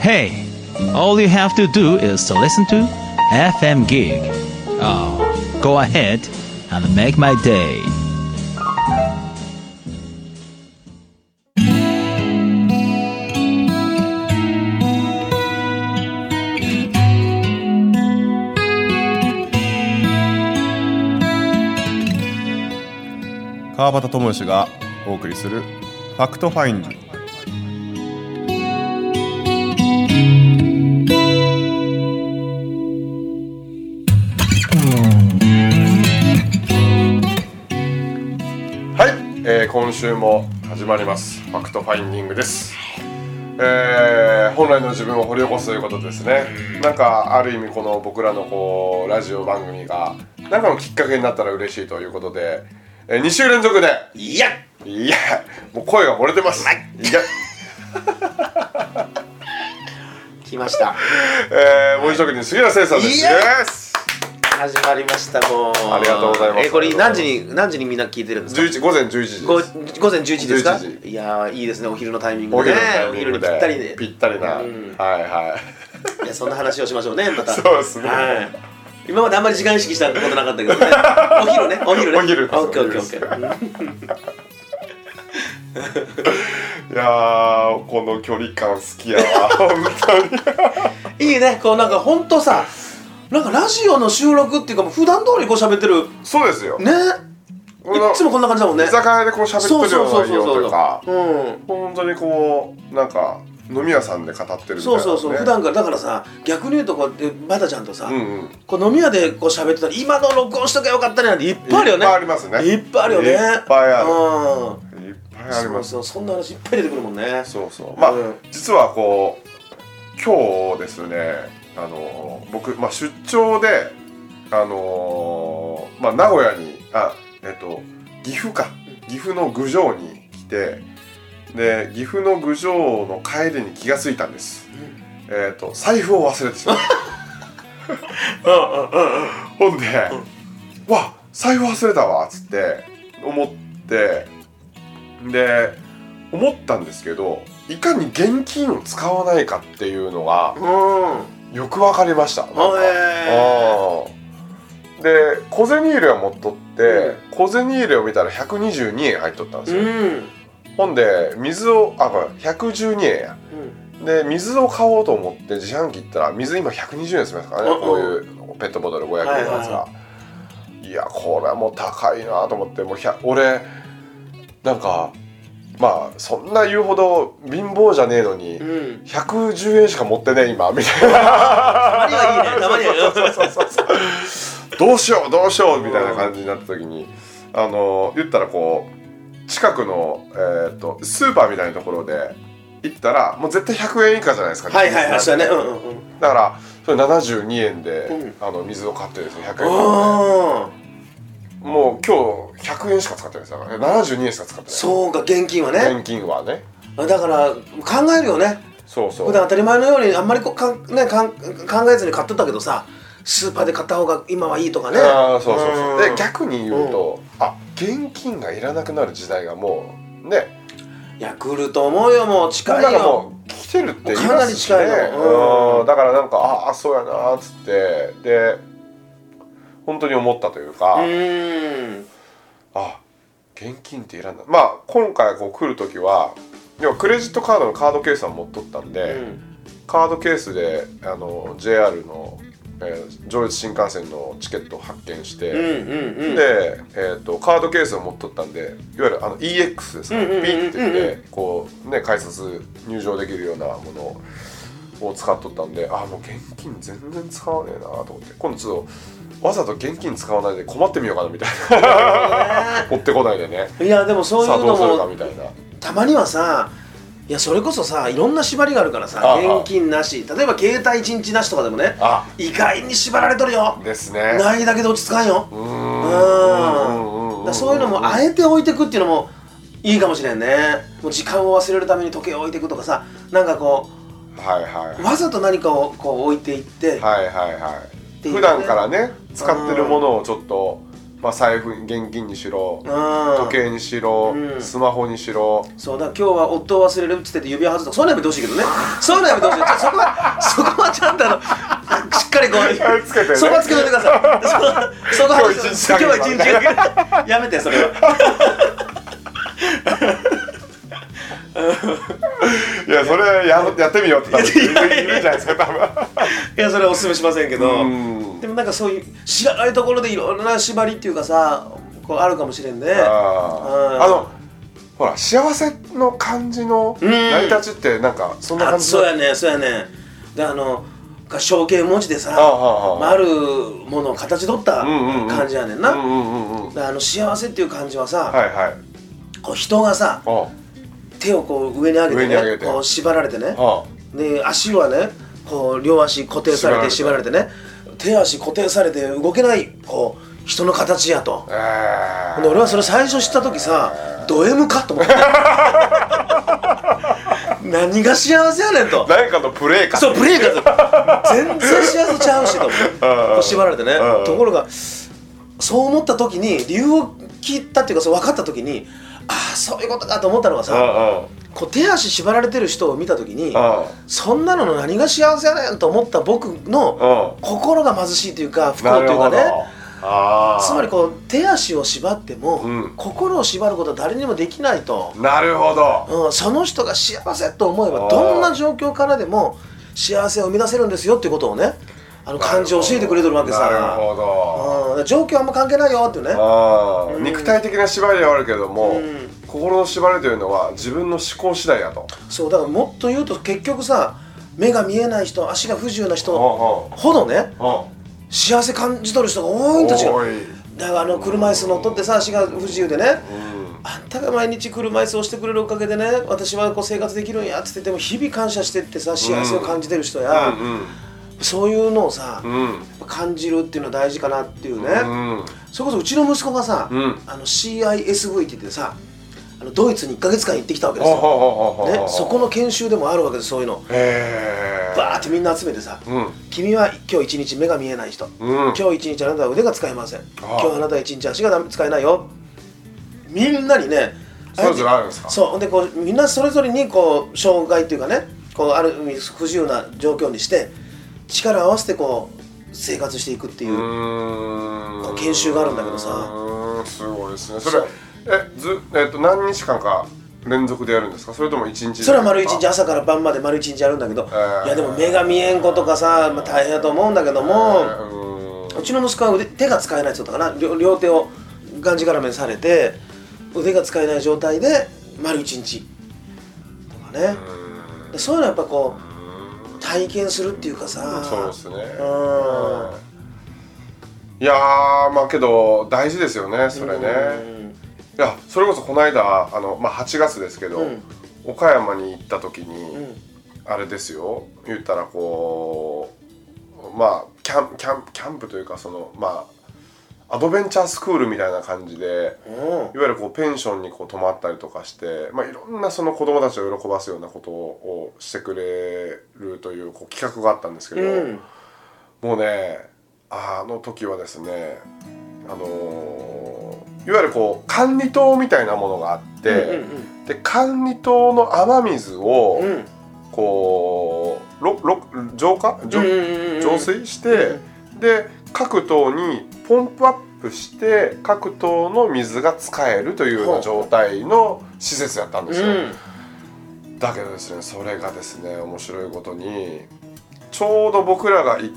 Hey, all you have to do is to listen to FM Gig. Oh, go ahead and make my day. 川端智義がお送りする「ファクトファインディ」 」週も始まります。 Fact Finding です、えー本来の自分を掘り起こすということですね。なんかある意味この僕らのこうラジオ番組が何かのきっかけになったら嬉しいということで、え2週連続でいやいやもう声が漏れてます。い。や。来ました。えー、文字職人杉浦聖さんです。いやイエス始まりましたもう。ありがとうございます。えこれ何時に何時にみんな聞いてるんですか？11午前11時午前11時ですか？11いやーいいですねお昼のタイミングおで。ねお昼にぴったりで。ぴったりな、うん。はいはい。いやそんな話をしましょうねまた。そうですね。はい。今まであんまり時間意識したことなかったけどね。お昼ねお昼ね。お昼オッケーオッケーオッケー。いやーこの距離感好きやわ本当に。いいねこうなんかほんとさなんかラジオの収録っていうかもう普段通りこう喋ってる。そうですよ、ね。いっつもこんな感じだもんね。居酒屋でこう喋ってるような内容とか。うん。本当にこうなんか飲み屋さんで語ってるみたいな、ね、そうそうそう、普段からだからさ逆に言うとこうやってバタちゃんとさ、うんうん。こう飲み屋でこう喋ってたら今の録音しとけばよかったねなんていっぱいあるよね。いっぱいありますね。いっぱいあるよね。いっぱいあるうんいっぱいあります。そう。そんな話いっぱい出てくるもんね。そうそう。まあ、うん。実はこう今日ですねあの僕、まあ、出張であのまあ、名古屋にあえっと岐阜か。岐阜の郡上に来てで岐阜の郡上の帰りに気がついたんです、えっと財布を忘れてしまった。ほんで「わ財布忘れたわ」っつって思ってで思ったんですけどいかに現金を使わないかっていうのがうんよく分かりました。で小銭入れを持っとって、う小銭入れを見たら122円入っとったんですよ、うん。ほんで水をあごめん112円や。で水を買おうと思って自販機行ったら水今120円すみますからね、うんうん。こういうペットボトル500円のやつが、はいはいはい。やこれはもう高いなと思ってもう100俺なんかまあそんな言うほど貧乏じゃねえのに、うん。うん110円しか持ってねえ今みたいな。たまにはいいねどうしようどうしようみたいな感じになった時にあの言ったらこう近くの、えー、とスーパーみたいなところで行ったらもう絶対100円以下じゃないですかはいはいはいそうだねうんうんうん。だからそれ72円で、うん。あの水を買ってですね100円もう今日100円しか使ってないです。だから72円しか使ってない。そうか現金はね。現金はね。だから考えるよね。そうそう。普段当たり前のようにあんまりこうかん、ね、かん考えずに買っとったけどさスーパーで買った方が今はいいとかね。ああそうそうそう。うん。で逆に言うと、あ現金がいらなくなる時代がもうね。いや来ると思うよもう近いなんかよもう来てるって言いかなりますしね。近いのうん。うん。だからなんかああそうやなーっつって。で本当に思ったというか、うーんあ現金っていらんだ。まあ今回こう来る時は要はクレジットカードのカードケースは持っとったんで、カードケースであの JR の、えー上越新幹線のチケットを発見して、うんうんうん。で、えー、とカードケースを持っとったんでいわゆるあの EX ですか、うんうんうんうん。ピッて言ってこうね改札入場できるようなものを使っとったんであもう現金全然使わねえなと思って。今度ちょっとわざと現金使わないで困ってみようかなみたいな。持ってこないでね。いやでもそういうのさあどうするかもみたいな。たまにはさいやそれこそさいろんな縛りがあるからさ現金なし。例えば携帯一日なしとかでもねあ意外に縛られとるよ。ですね。ないだけで落ち着かんよ。うん。そういうのもあえて置いてくっていうのもいいかもしれんね。もう時間を忘れるために時計を置いていくとかさなんかこはいはうわざと何かをこう置いていって、いはいはいはいていう。ね普段からね使ってるものをちょっとまあ、財布現金にしろうん。時計にしろ、うん。スマホにしろ。そうだ今日は夫を忘れるっつってて指輪外すとかそういうのやめてほしいけどね。そういうのやめてほしい。そこは そこはちゃんとあのしっかりこうつけてね。そこはつけといてください。そそこは今日一日やめてそれは いやそれややってみようって多分いるいるんじゃないですか多分。いやそれはおすすめしませんけど。うん。でもなんかそういう知らないところでいろんな縛りっていうかさこうあるかもしれんね。ああのほら幸せの感じのうん。成り立ちってなんかそんなあ感じそうやねそうやねであの象形文字でさあるものを形取った感じやねんな、あの幸せっていう感じはさ、はいはい。こう人がさあ手をこう上に上げてねこう縛られてね。あで足はねこう両足固定されて縛縛らられてね。手足固定されて動けないこう人の形やと。えで俺はそれ最初知った時さド M かと思って。何が幸せやねんと。誰かのプレーか。そうブレーカーズ全然幸せちゃうしと思って。こう縛られてね。うん。ところがそう思った時に理由を聞いたっていうかそう分かった時にああそういうことかと思ったのがさこう手足縛られてる人を見た時にうん。そんなのの何が幸せやねんと思った僕のうん。心が貧しいというか不幸というかね。ああつまりこう手足を縛っても、うん。心を縛ることは誰にもできないと、なるほど。うん、その人が幸せと思えばどんな状況からでも幸せを生み出せるんですよっていうことをねあの漢字を教えてくれてるわけさ。なるほど。うん、状況あんま関係ないよっていうね。あーうん。肉体的な縛りはあるけども、うん。心の縛りというのは自分の思考次第やと。そうだからもっと言うと結局さ目が見えない人足が不自由な人うほどねんうん。うん幸せ感じ取る人が多いんと違うだからあの車椅子乗っ取ってさ足が不自由でね。うん。あんたが毎日車椅子をしてくれるおかげでね私はこう生活できるんやっつってても日々感謝してってさ幸せを感じてる人や、そういうのをさ、感じるっていうのは大事かなっていうね、うん。それこそうちの息子がさ、うん。あの CISV って言ってさあのドイツに1か月間行ってきたわけですよ、ね、そこの研修でもあるわけですそういうの。バーってみんな集めてさうん。君は今日一日目が見えない人、うん。今日一日あなたは腕が使えません。あ今日あなたは一日足が使えないよ。みんなにねそれぞれあるんですか？そう。でこうみんなそれぞれにこう障害っていうかねこうある意味不自由な状況にして力を合わせてこう生活していくっていう研修があるんだけどさ。すごいですね。それえずえっと何日間か連続でやるんですか？それとも一日それは丸一日あ朝から晩まで丸一日やるんだけど、ー。いやでも目が見えん子とかさ、まあ、大変だと思うんだけども、ううちの息子は腕手が使えないって言ったかな。両両手をがんじがらめにされて腕が使えない状態で丸一日とかね。でそういうのはやっぱこう体験するっていうかさ。そうですね。うん。いやーまあけど大事ですよねそれね。いやそれこそこの間あの、まあ、8月ですけど、うん。岡山に行った時に、うんうん。あれですよ。言ったらこうまあキャンキャンキャンプというかそのまあアドベンチャースクールみたいな感じでうん。いわゆるこうペンションにこう泊まったりとかして、まあ、いろんなその子供たちを喜ばすようなことをしてくれるというこう企画があったんですけど、うん。もうねあの時はですねあのーいわゆるこう管理棟みたいなものがあって、うんで管理棟の雨水を、うん。うんこうろろ浄化？浄うんうんうんうん。浄水して、で各棟にポンプアップして各棟の水が使えるというような状態の施設やったんですよ、だけどですねそれがですね面白いことにちょうど僕らがい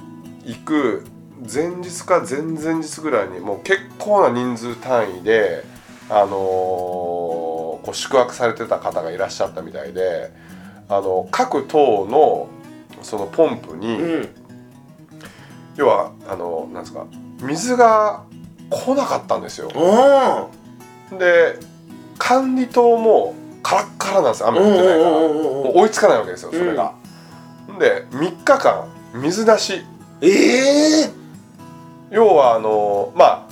行く前日か前々日ぐらいにもう結構な人数単位で、あのーこう宿泊されてた方がいらっしゃったみたいで、あの各棟のそのポンプに、うんうん要はあのなんですか水が来なかったんですよ。おで管理棟もカラッカラなんですよ雨降ってないから。もう追いつかないわけですよそれが。で3日間水出し。ええ要はあのまあ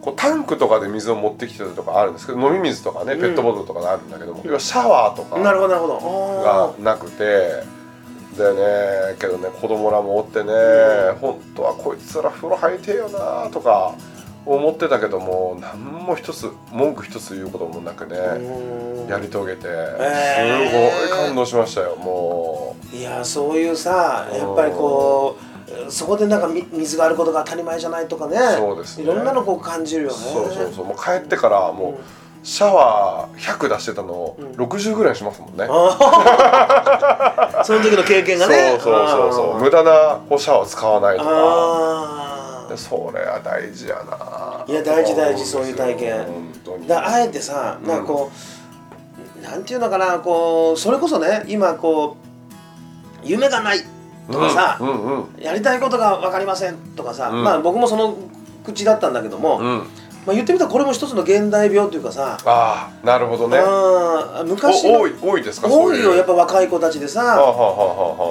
こうタンクとかで水を持ってきてたとかあるんですけど飲み水とかねうん。ペットボトルとかあるんだけども、要はシャワーとかなるほどなるほどがあなくてでね。けどね子供らもおってね、本当はこいつら風呂入りてえよなとか思ってたけども何も一つ文句一つ言うこともなくねうん。やり遂げてすえー。ごい感動しましたよもいやそういうさやっぱりこうそこでなんかみ水があることが当たり前じゃないとかねそうですね。いろんなのこう感じるようね。そうそうそう。もう帰ってからもうシャワー100出してたのをうん。60ぐらいしますもんね、あー。その時の経験がね。そうそうそうそう。無駄なこうシャワーを使わないとか。それは大事やな。いや大事大事そういう体験。だあえてさなんかこう、なんていうのかなこうそれこそね今こう夢がないとかさ、うんうんうん。やりたいことが分かりませんとかさ、うん。まあ僕もその口だったんだけども、うんまあ、言ってみたらこれも一つの現代病というかさ、ああなるほどね。あー昔多い多いですか多いよやっぱぱ若い子たちでさ、はあはあ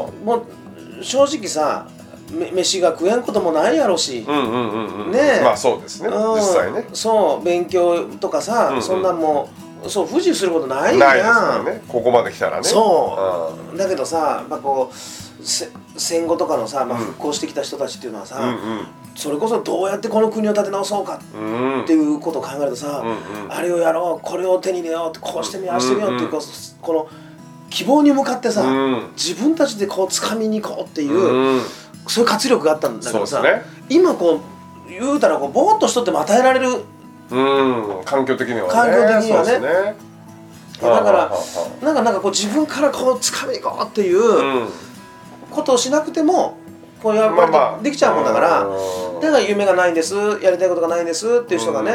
はもう正直さめ飯が食えんこともないやろし、あうんうんうんうん。ねえ。まあそうですね。うん。実際ね。そう勉強とかさ、うんうん。そんなんもうそう不自由することないないですやん、からね。ここまで来たらね。そう。だけどさやっぱこうせ戦後とかのさ、まあ、うん。復興してきた人たちっていうのはさ、うんそれこそどうやってこの国を立て直そうかうん。うんっていうことを考えるとさ、うんうん。あれをやろうこれを手に入れようってこうしてみようああしてみようっていううんうん。こうこの希望に向かってさ、うん。自分たちでこう掴みに行こうっていう、うん。そういう活力があったんだけどさ、ね。今こう言うたらこうぼーっとしとっても与えられるうん。環境的にはね。環境的にはね。ね。だからなんかなんかこう自分からこう掴みに行こうっていうあはあことをしなくてもこうやうんっぱりできちゃうもんだから、うん。だから夢がないんですやりたいことがないんですっていう人がね、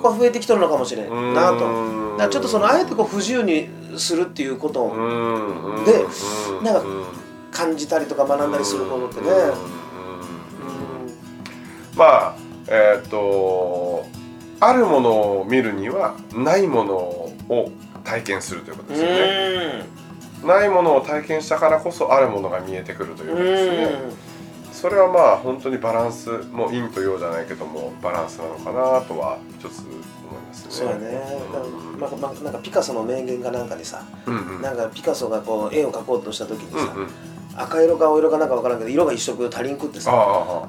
こう増えてきとるのかもしれんなと。うん。だちょっとそのあえてこう不自由にするっていうことでうん。なんかうん。感じたりとか学んだりすることってね、まあえっ、とあるものを見るにはないものを体験するということですよね。ないものを体験したからこそあるものが見えてくるということですね。それはまあ本当にバランスもう陰と陽じゃないけどもバランスなのかなとは一つ思いますね。そうやね、だからまあまあなんかピカソの名言かなんかにさ、うんうん。なんかピカソがこう絵を描こうとした時にさ、うんうん。赤色か青色かなんか分からんけど色が一色足りんくってあさ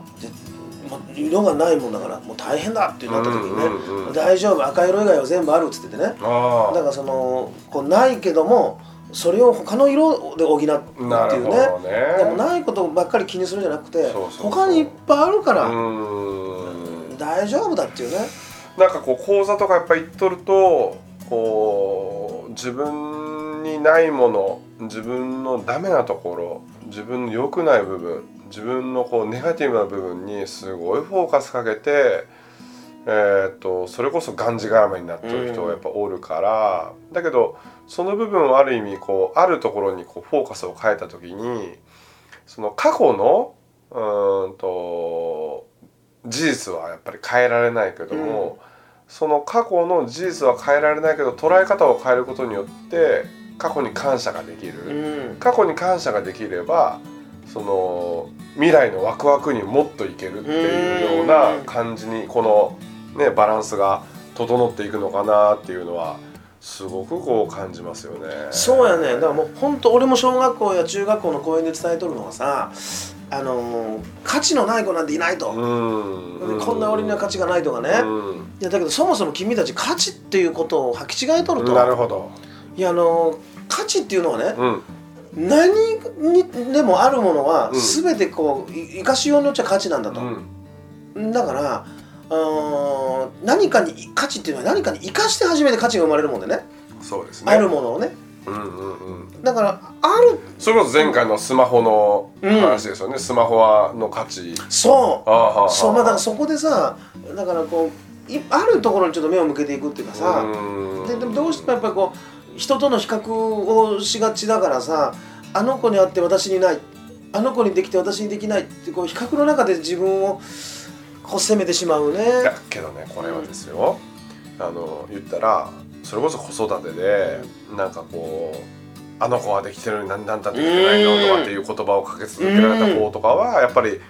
色がないもんだからもう大変だってなった時にね、うんうんうん。大丈夫赤色以外は全部あるっつっててね。ああ。だからそのこうないけどもそれを他の色で補うっていうね。ね。でもないことばっかり気にするんじゃなくてそう他にいっぱいあるから、大丈夫だっていうね。なんかこう講座とかやっぱ行っとるとこう自分にないもの自分のダメなところ自分の良くない部分自分のこうネガティブな部分にすごいフォーカスかけて、えー、とそれこそがんじがらめになってる人がやっぱおるから、だけどその部分をある意味こうあるところにこうフォーカスを変えた時にその過去のうーんと事実はやっぱり変えられないけども、その過去の事実は変えられないけど捉え方を変えることによって過去に感謝ができる、うん。過去に感謝ができればその未来のワクワクにもっといけるっていうような感じにこの、ね、バランスが整っていくのかなっていうのはすごくこう感じますよね。そうやね。だからもう本当俺も小学校や中学校の講演で伝えとるのはさあのー価値のない子なんていないと、こんな俺には価値がないとかね、うん。いやだけどそもそも君たち価値っていうことを履き違えとると。なるほど。いやあのー価値っていうのはね、うん何にでもあるものはうん。全てこうい生かしようによっちゃ価値なんだと、うん。だから何かに価値っていうのは何かに生かして初めて価値が生まれるもんでね。そうですね。あるものをね。うんうんうん。だからある。それこそ前回のスマホの話ですよね。スマホはの価値。そう。そう。まあだからそこでさだからこういあるところにちょっと目を向けていくっていうかさ。うん。ででもどうしてもやっぱりこう人との比較をしがちだからさあの子にあって私にないあの子にできて私にできないってこう比較の中で自分をこう責めてしまうね。だけどねこれはですよ、あの言ったらそれこそ子育てでなんかこうあの子はできてるのに何なんだできてないのとかっていう言葉をかけ続けられた子とかはやっぱり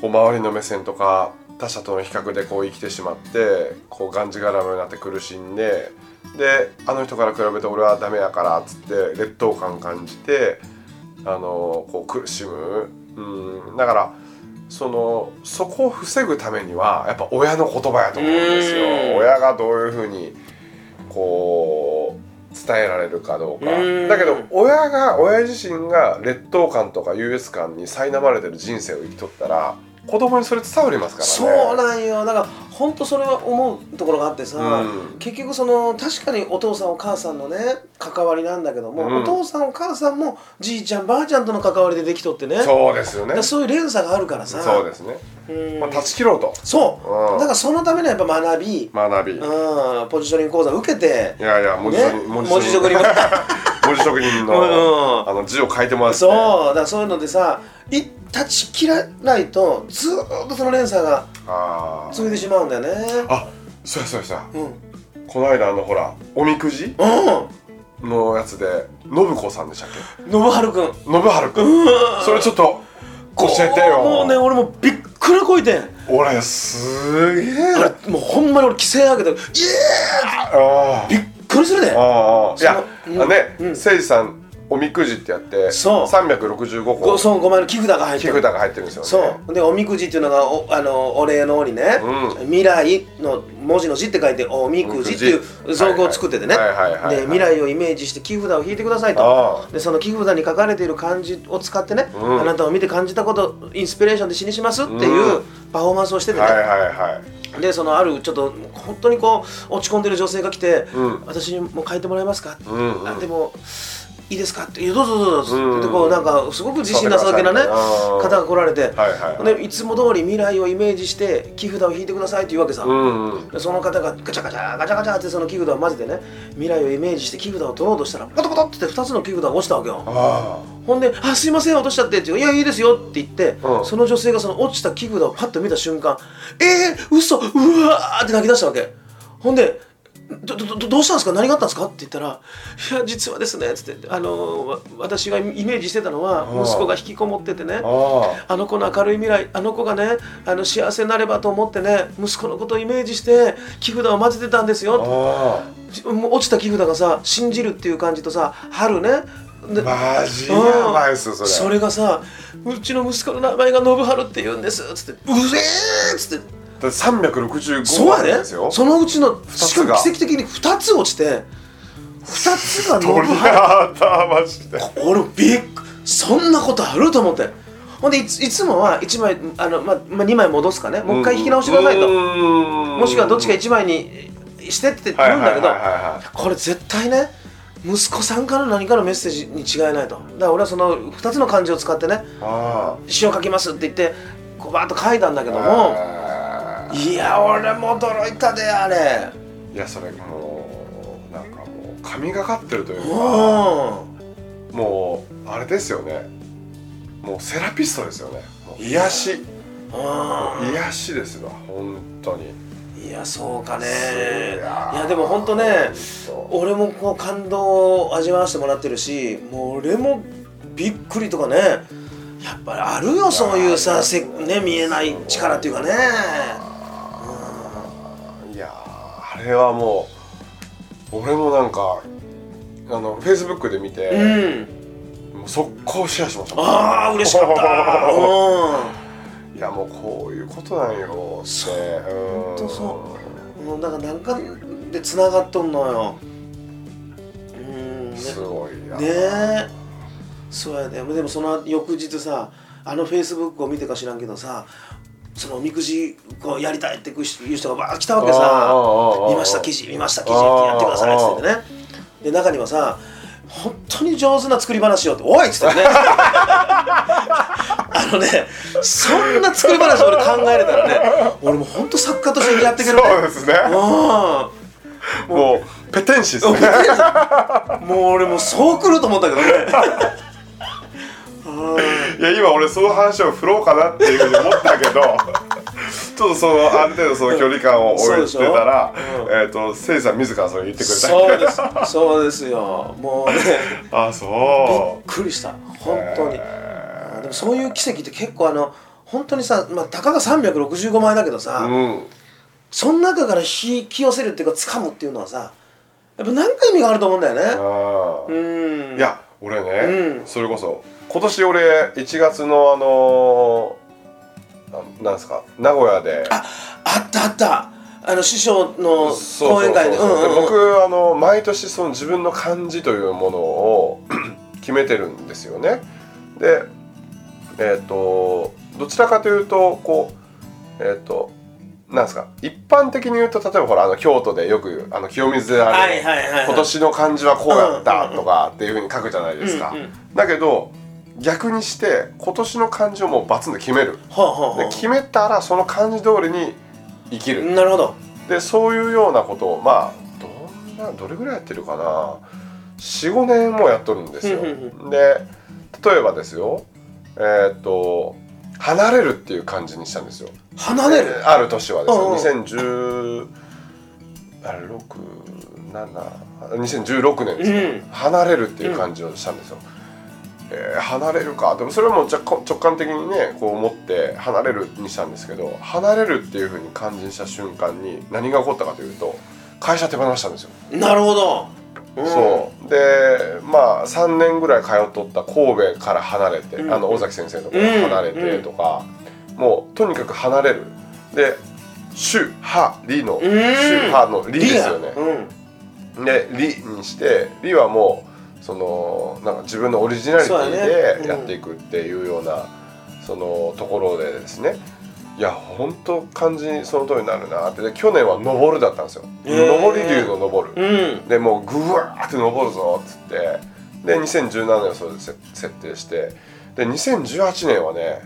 こう周りの目線とか他者との比較でこう生きてしまってこうがんじがらめになって苦しんでであの人から比べて俺はダメやからっつって劣等感感じてあのこう苦しむ、うん、だからそのそこを防ぐためにはやっぱ親の言葉やと思うんですよ。うん。親がどういうふうにこう伝えられるかどうか。うん。だけど親が親自身が劣等感とか優越感に苛まれてる人生を生きとったら子供にそれ伝わりますからね。そうなんよ。だから本当それは思うところがあってさ、うん。結局その確かにお父さんお母さんのね関わりなんだけども、うん。お父さんお母さんもじいちゃんばあちゃんとの関わりでできとってね。そうですよね。そういう連鎖があるからさ。そうですね、うん。まあ、断ち切ろうと。そう、うん。だからそのためにはやっぱ学び、学び、いうん、ポジショニング講座受けてやいや文字職ね人、文字職人も。文字職人 の,、うん。あの字を書いてもらって。そう。だからそういうのでさい断ち切らないとずーっとその連鎖があー。続いてしまうんだよね。あそうやそうやそうや。うん。うんこの間あのほらおみくじのやつで信子さんでしたっけ？信春くん。信春くん。それちょっと教えてよ。もうね俺もびっくらこいてん。俺すげえ。もうほんまに俺規制上げてイエあー。びっくりするねあああいやそのあねうん。誠司さんおみくじってやってそう。365ご個。そう5枚の木札が入ってる。木札が入ってるんですよね。そう。でおみくじっていうのがおあのお礼のおにね、うん。未来の文字の字って書いておみくじっていう造語を作っててね。で未来をイメージして木札を引いてくださいと。でその木札に書かれている漢字を使ってね、うん。あなたを見て感じたことインスピレーションで詩にしますっていううパフォーマンスをしててね、はいはいはいでそのあるちょっと本当にこう落ち込んでる女性が来て「うん私にも書いてもらえますか?」うんうん。あでもいいですか?」って「いやどうぞどうぞ」うん。ってこうなんかすごく自信なさげなね方が来られて、はいはいつも通り未来をイメージして木札を引いてくださいって言うわけさ、その方がガチャガチャガチャガチャってその木札を混ぜてね未来をイメージして木札を取ろうとしたらポトポトって2つの木札が落ちたわけよ。あほんで「あすいません落としちゃって」って言ういやいいですよ」って言って、うん。その女性がその落ちた木札をパッと見た瞬間「えー、嘘うわー!」って泣き出したわけ。ほんでどどどどうしたんですか？何があったんですか?」って言ったら「いや実はですね」つってあのわ私がイメージしてたのはうん息子が引きこもっててねあの子の明るい未来あの子がねあの幸せになればと思ってね息子のことをイメージして木札を混ぜてたんですよ。あもう落ちた木札がさ「信じる」っていう感じとさ「春ね」でマジやばいっすよそれ。それがさ「うちの息子の名前が信春って言うんです」っつって「うぜー!」っつってだって365そうやね。あるんですよ。そのうちのつしかもが奇跡的に2つ落ちて2つが信 鳥春肌マジで。俺びっくそんなことあると思って。ほんでいついつもは1枚あの、まま2枚戻すかね。もう一回引き直してくださいと。ももしくはどっちか1枚にしてって言うんだけどこれ絶対ね息子さんから何かのメッセージに違いないと。だから俺はその2つの漢字を使ってねあ詩を書きますって言ってこうバーッと書いたんだけあどもあいや俺も驚いたであれ。ーいやそれもうなんかもう神がかってるといううかん。もうあれですよね。もうセラピストですよね。癒し。う癒しですわ本当に。んいやそうかね。いいやでも本当ね本俺もこう感動を味わわせてもらってるしもう俺もびっくりとかね。やっぱりあるよそういうさせ、ね、見えない力っていうかねあれはもう俺もなんかあのフェイスブックで見て、うん。もう速攻シェアしました。ああ嬉しかった。う んいやもうこういうことなんよそう。うん。ほんとそうもうだからなんかでつながっとんのよ。うん。ねすごいな。ね。えそうやね。でもその翌日さあのフェイスブックを見てか知らんけどさそのおみくじこうやりたいっていう人がバーッ来たわけさ。見ました記事見ました記事ってやってくださいっつってね。で中にはさ本当に上手な作り話をっておいっつってね。あのねそんな作り話俺考えれたらね俺も本当作家としてやっていけるね。そうですね。うん。もうペテン師ですね。もう俺もうそう来ると思ったけどね いや今俺その話を振ろうかなっていうふうに思ったけど ちょっとそのある程度その距離感を置いてたら、そうでしょ。えっ、とせいさん自らそれ言ってくれたそうですそうですよ。もうね。あそびっくりした。本当に。へでもそういう奇跡って結構あの本当にさ、まあ、たかが365枚だけどさ、ううん。その中から引き寄せるっていうか掴むっていうのはさやっぱ何か意味があると思うんだよね。あうーん。いや俺ね、うん。それこそ今年俺1月のあのあなんですか名古屋であったあった。あの師匠の講演会で。僕あの毎年その自分の漢字というものを 決めてるんですよね。でえっ、とどちらかというとこうえっ、となんですか？一般的に言うと例えばほらあの京都でよくあの清水寺で、はいはいはいはい。今年の漢字はこうやったとかっていうふうに書くじゃないですか。うんうんだけど逆にして今年の漢字をもうバツンと決める。はあはあ決めたらその漢字通りに生きある。なるほど。でそういうようなことをまあどんなどれぐらいやってるかな。45年もやっとるんですよ。で例えばですよ。えーっと「離れる」っていう漢字にしたんですよ。離れる？えーある年はですうんうん。よ2010あれ6 7 2016年ですよ、うん。離れるっていう漢字をしたんですよ。えー離れるか。でもそれも若干直感的にねこう思って離れるにしたんですけど離れるっていうふうに漢字にした瞬間に何が起こったかというと会社手放したんですよ、なるほど、うん、そう。でまあ3年ぐらい通っとった神戸から離れて、うん。あの尾崎先生のところから離れてとか、もうとにかく離れる。で「主派理」の「うん。主派」の「理」ですよね。うん。で「理」にして「理」はもうそのなんか自分のオリジナリティうん。でやっていくっていうようなそのところでですねいや本当漢字その通りになるなって。で去年は「登る」だったんですよ「へー。登り竜の登る」うん。でもうぐわーって登るぞっつって。で2017年をそれでせ設定して。で2018年はね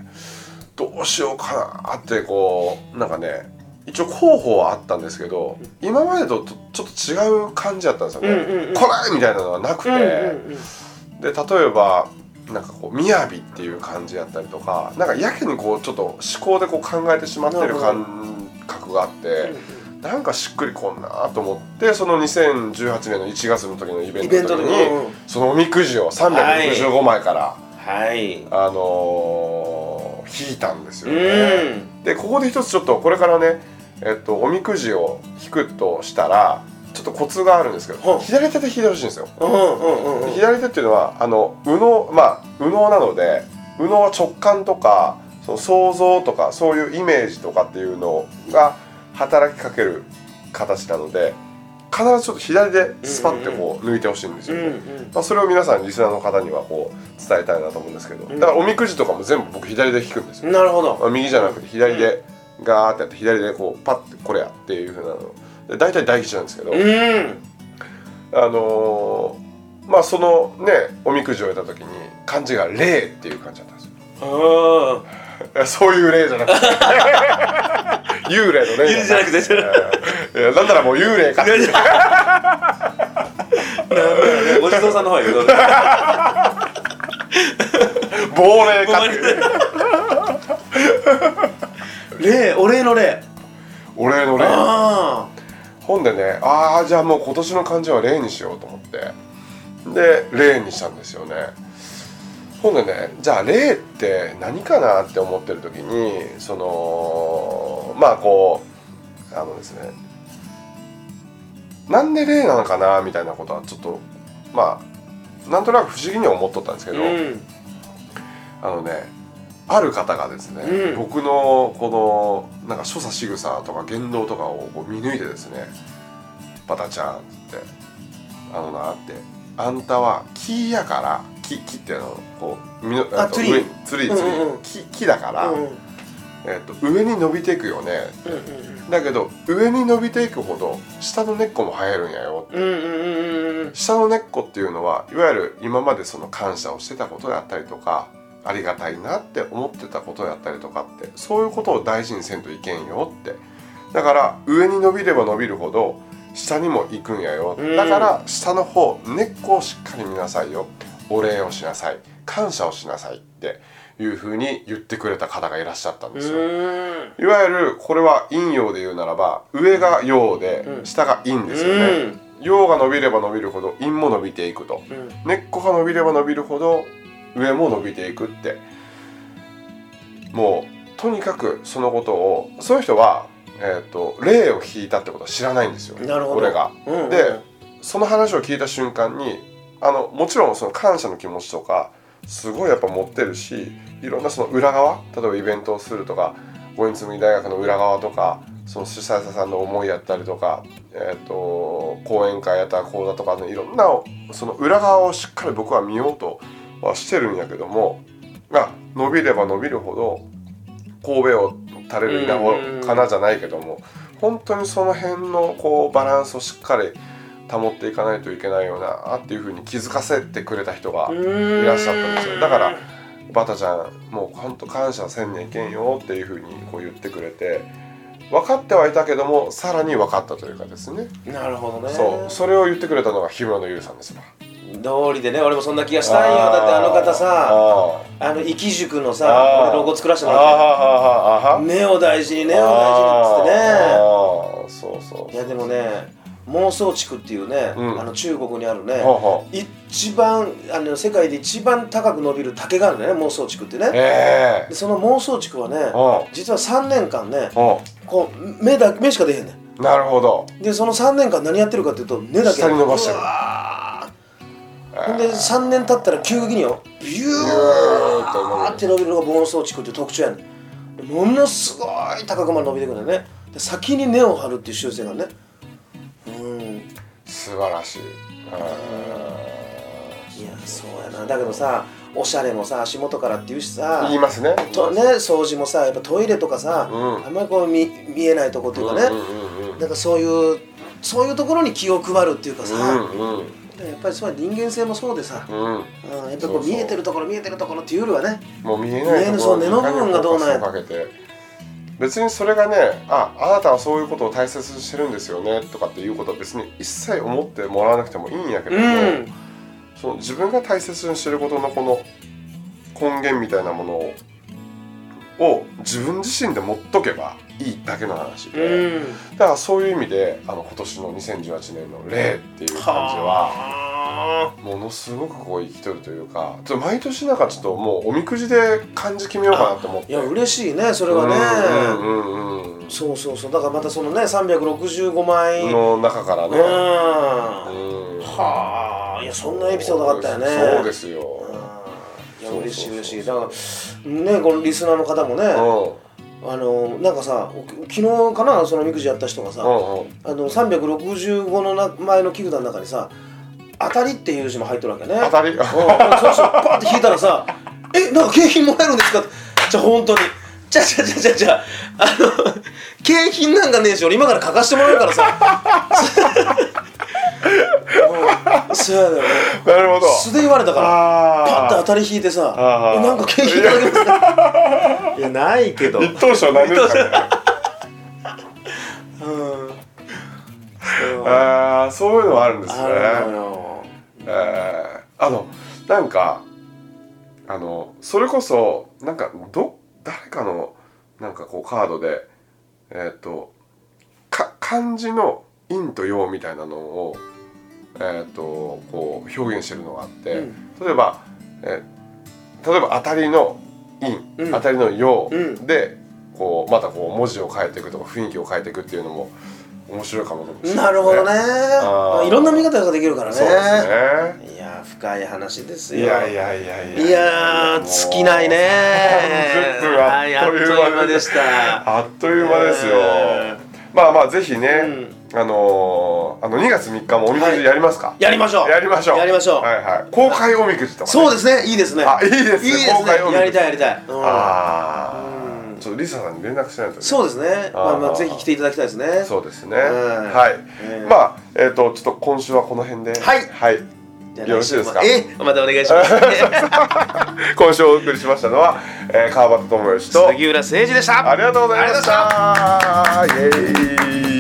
どうしようかなってこうなんかね一応候補はあったんですけど今までととちょっと違う感じだったんですよね。うんうんうん。これみたいなのがなくて、うんうんうん。で例えばなんかこう「雅」っていう感じやったりとかなんかやけにこうちょっと思考でこう考えてしまってる感覚があって。なんかしっくりこんなと思ってその2018年の1月の時のイベントの時に、そのおみくじを365枚から、はいあのー引いたんですようね。んでここで一つちょっとこれからね、えっと、おみくじを引くとしたらちょっとコツがあるんですけど、は左手で引いてほしいんですよ。うんうんうんうん左手っていうのはあの右脳まあ右脳なので右脳は直感とかその想像とかそういうイメージとかっていうのが働きかける形なので必ずちょっと左でスパッてこう抜いてほしいんですよね。うんうんまあ、それを皆さんリスナーの方にはこう伝えたいなと思うんですけどうんだからおみくじとかも全部僕左で引くんですよ。なるほどまあ、右じゃなくて左でガーってやって左でこうパッてこれやっていうふうなので大体大吉なんですけど、うん。あのーまあそのねおみくじを得た時に漢字が「霊」っていう漢字だったんですよ。そういう霊じゃなくて。幽霊の霊幽霊じゃなくて。いやなんならもう幽霊か。ってお地蔵さんの方へ言う亡霊かって霊お礼の霊お霊の霊あほんでねああじゃあもう今年の漢字は霊にしようと思って。で霊にしたんですよね。ほんでねじゃあ霊って何かなって思ってる時にそのまあこうあのですねなんで霊なのかなみたいなことはちょっとまあなんとなく不思議には思っとったんですけど、あうん。あのねある方がですね、うん。僕のこのなんか所作仕草とか言動とかをこう見抜いてですね「パタちゃん」って「あのな」って「あんたは木やから木木ってあのこうみのあツリー。ツリー木木だから、うんえっと上に伸びていくよね。うんだけど上に伸びていくほど下の根っこも生えるんやよ。うんうんうんうん。下の根っこっていうのはいわゆる今までその感謝をしてたことであったりとかありがたいなって思ってたことであったりとかってそういうことを大事にせんといけんよって。だから上に伸びれば伸びるほど下にも行くんやよ。うん。だから下の方根っこをしっかり見なさいよ。お礼をしなさい。感謝をしなさいっていうふうに言ってくれた方がいらっしゃったんですよ。うん。いわゆるこれは陰陽で言うならば上が陽でうん。下が陰ですよね。陽が伸びれば伸びるほど陰も伸びていくと。うん。根っこが伸びれば伸びるほど上も伸びていくって。もうとにかくそのことをそういう人は、えー、と霊を引いたってことは知らないんですよなるほど。これが。うんうん。でその話を聞いた瞬間にあのもちろんその感謝の気持ちとかすごいやっぱ持ってるしいろんなその裏側例えばイベントをするとか五円紬大学の裏側とかその主催者さんの思いやったりとか、えー、と講演会やったら講座とかのいろんなその裏側をしっかり僕は見ようとはしてるんやけどもが伸びれば伸びるほど神戸を垂れる稲穂かなじゃないけども本当にその辺のこうバランスをしっかり保っていかないといけないよなっていうふうに気づかせてくれた人がいらっしゃったんですよ。だからバタちゃんもう本当感謝せんねんけんよっていうふうにこう言ってくれて分かってはいたけどもさらに分かったというかですね。なるほどね。そう。それを言ってくれたのが日村のゆうさんですわ通りでね俺もそんな気がしたんよ。だってあの方さああの生き塾のあさー。俺ロゴ作らせてあもらって。ああ根を大事に根を大事にっつってね。そうそういやでもね妄想地区っていうね、うん。あの中国にあるね、ほうほう。一番あの世界で一番高く伸びる竹があるんだよね妄想地区ってね。えでその妄想地区はねえ実は3年間ねこう目だ目しか出へんねん。なるほど。んでその3年間何やってるかっていうと根だけ。下に伸ばしてるほんで3年経ったら急激によビューって伸びるのが妄想地区っていう特徴やねん。ものすごい高くまで伸びてくるんだよね。で先に根を張るっていう習性がね。うん。素晴らしい。いやそうやな。だけどさおしゃれもさ足元からって言うしさ言いますね。とね掃除もさやっぱトイレとかさ、うん。あんまりこう見見えないとこっていうかね、うんうんうん。なんかそういうそういうところに気を配るっていうかさ、うんうんやっぱりそう人間性もそうでさ、うん。うん、やっぱりこそう見えてるところ見えてるところっていうよりはね。もう見えないところそう根の部分がどうなんや別にそれがねああなたはそういうことを大切にしてるんですよねとかっていうことは別に一切思ってもらわなくてもいいんやけども、うん。その自分が大切にしてることのこの根源みたいなものをを自分自身で持っとけばいいだけの話うで、ん。だからそういう意味であの今年の2018年の「例」っていう感じははものすごくこう生きとるというか毎年なんかちょっともうおみくじで漢字決めようかなと思って。いや嬉しいねそれはね、うんうんうんそうそうそう。だからまたそのね365枚うんの中からね、うん。うん。はあ。いやそんなエピソードがあったよね。そうですよ、いや嬉しい嬉しい。だからねこのリスナーの方もね、うんあのなんかさ昨日かなそのみくじやった人がさ、うんうん。あの365のな前の木札の中にさ「当たり」っていう字も入ってるわけね。当たり？うん。そうそうパッて引いたらさ「えなんか景品もらえるんですか?」じゃあ本当に。じゃあじゃあじゃあじゃあじゃああの景品なんかねえし俺今から書かしてもらうからさ。うんそうやだよねなるほど。素で言われたから。パッて当あたり引いてさなんか景品いただけますかいやないけど。あ一等賞何ですかねうん。そうああそういうのはあるんですね。あるのよ。えー。あのなんかあのそれこそなんかど誰かのなんかこうカードでえっ、とか漢字の陰と陽みたいなのをえっ、とこう表現してるのがあって、うん。例えば、えー例えば当たりの陰、うん。当たりの陽うん。で、こうまたこう文字を変えていくとか雰囲気を変えていくっていうのも面白いかもしれなね。なるほどね。いろんな見方ができるからね。そうですね。いや深い話ですよ。いやいやいやいやいや。ー尽きないね。30分はいあっという間でした。あっという間ですよ、え。まあまあぜひね、あのーあの2月3日もおみくじやりますか、やりましょう。やりましょう。やりましょう。はいはい。公開おみくじとか、ね、そうですね。いいですね。あいいですね。いいです公開おみくじ。ねやりたいやりたい。うん。ああうんちょっとリサさんに連絡しないとね。そうですね。まあまあぜひ来ていただきたいですね。そうですね、うん。はい、うん。まあえっ、とちょっと今週はこの辺で。はい。はい。よろしいですか？え？またお願いします。今週お送りしましたのは、えー、川端智義と杉浦誠二でした。ありがとうございました。イエーイ